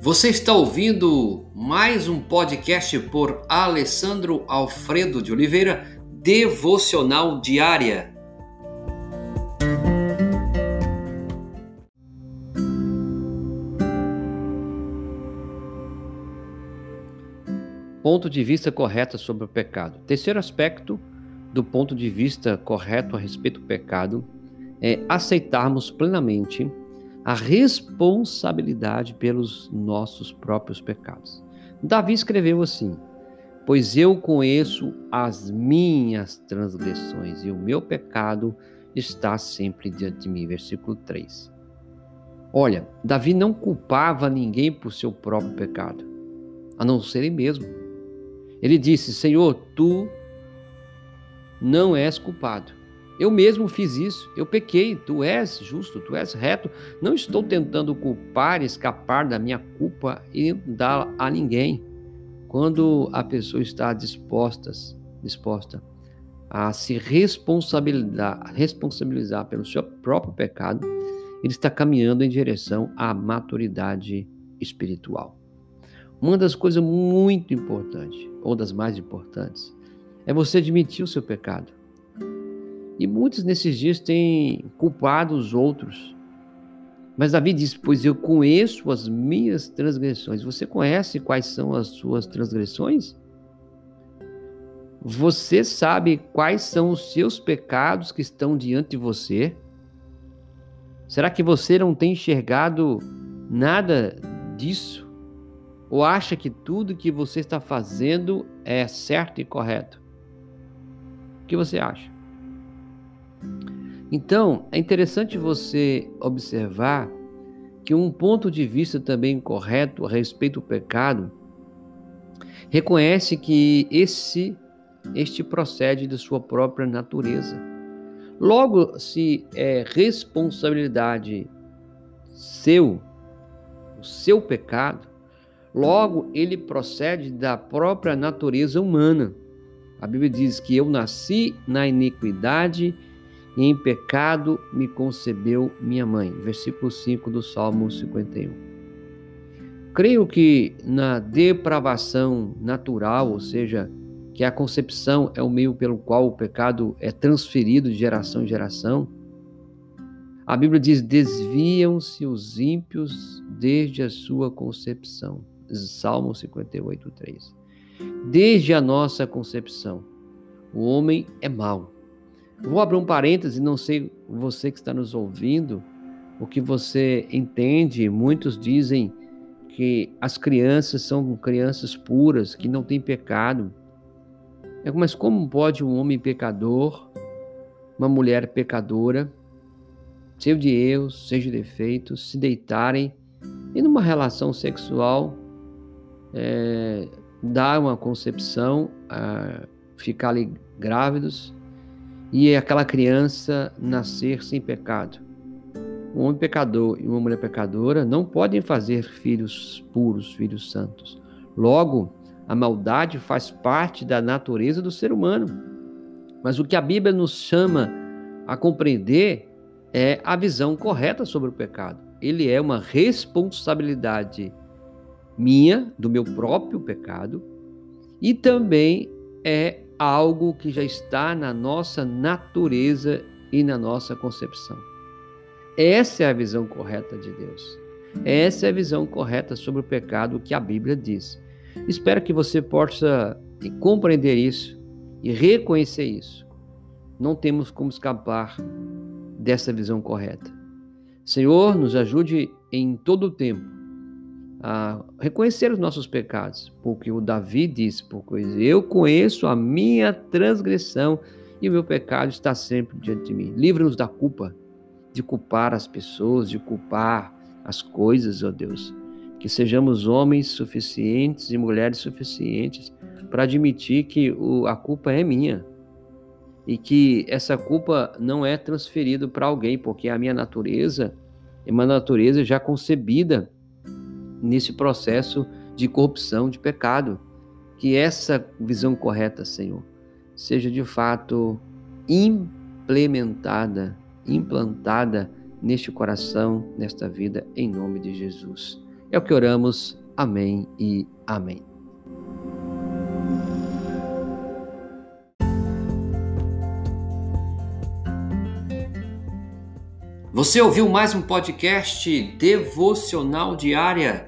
Você está ouvindo mais um podcast por Alessandro Alfredo de Oliveira, Devocional Diária. Ponto de vista correto sobre o pecado. Terceiro aspecto do ponto de vista correto a respeito do pecado é aceitarmos plenamente a responsabilidade pelos nossos próprios pecados. Davi escreveu assim: Pois eu conheço as minhas transgressões e o meu pecado está sempre diante de mim. Versículo 3. Olha, Davi não culpava ninguém por seu próprio pecado, a não ser ele mesmo. Ele disse: Senhor, tu não és culpado. Eu mesmo fiz isso, eu pequei, tu és justo, tu és reto. Não estou tentando culpar, escapar da minha culpa e dar a ninguém. Quando a pessoa está disposta, disposta a se responsabilizar, responsabilizar pelo seu próprio pecado, ele está caminhando em direção à maturidade espiritual. Uma das coisas muito importantes, ou das mais importantes, é você admitir o seu pecado. E muitos nesses dias têm culpado os outros. Mas Davi diz: Pois eu conheço as minhas transgressões. Você conhece quais são as suas transgressões? Você sabe quais são os seus pecados que estão diante de você? Será que você não tem enxergado nada disso? Ou acha que tudo que você está fazendo é certo e correto? O que você acha? Então, é interessante você observar que um ponto de vista também correto a respeito do pecado reconhece que esse este procede de sua própria natureza. Logo, se é responsabilidade seu, o seu pecado, logo ele procede da própria natureza humana. A Bíblia diz que eu nasci na iniquidade e em pecado me concebeu minha mãe. Versículo 5 do Salmo 51. Creio que na depravação natural, ou seja, que a concepção é o meio pelo qual o pecado é transferido de geração em geração, a Bíblia diz: desviam-se os ímpios desde a sua concepção. Salmo 58, 3. Desde a nossa concepção, o homem é mau Vou abrir um parêntese, não sei você que está nos ouvindo, o que você entende. Muitos dizem que as crianças são crianças puras, que não têm pecado. É, mas como pode um homem pecador, uma mulher pecadora, cheio de erros, cheio de defeitos, se deitarem e numa relação sexual é, dar uma concepção, ficar ali grávidos e aquela criança nascer sem pecado. Um homem pecador e uma mulher pecadora não podem fazer filhos puros, filhos santos. Logo, a maldade faz parte da natureza do ser humano. Mas o que a Bíblia nos chama a compreender é a visão correta sobre o pecado. Ele é uma responsabilidade minha, do meu próprio pecado, e também é algo que já está na nossa natureza e na nossa concepção. Essa é a visão correta de Deus. Essa é a visão correta sobre o pecado que a Bíblia diz. Espero que você possa compreender isso e reconhecer isso. Não temos como escapar dessa visão correta. Senhor, nos ajude em todo o tempo a reconhecer os nossos pecados, porque o Davi diz: porque eu conheço a minha transgressão e o meu pecado está sempre diante de mim. Livra-nos da culpa, de culpar as pessoas, de culpar as coisas, ó Deus. Que sejamos homens suficientes e mulheres suficientes para admitir que o, a culpa é minha e que essa culpa não é transferida para alguém, porque a minha natureza é uma natureza já concebida nesse processo de corrupção, de pecado. Que essa visão correta, Senhor, seja de fato implementada, implantada neste coração, nesta vida, em nome de Jesus. É o que oramos. Amém e amém. Você ouviu mais um podcast devocional diária?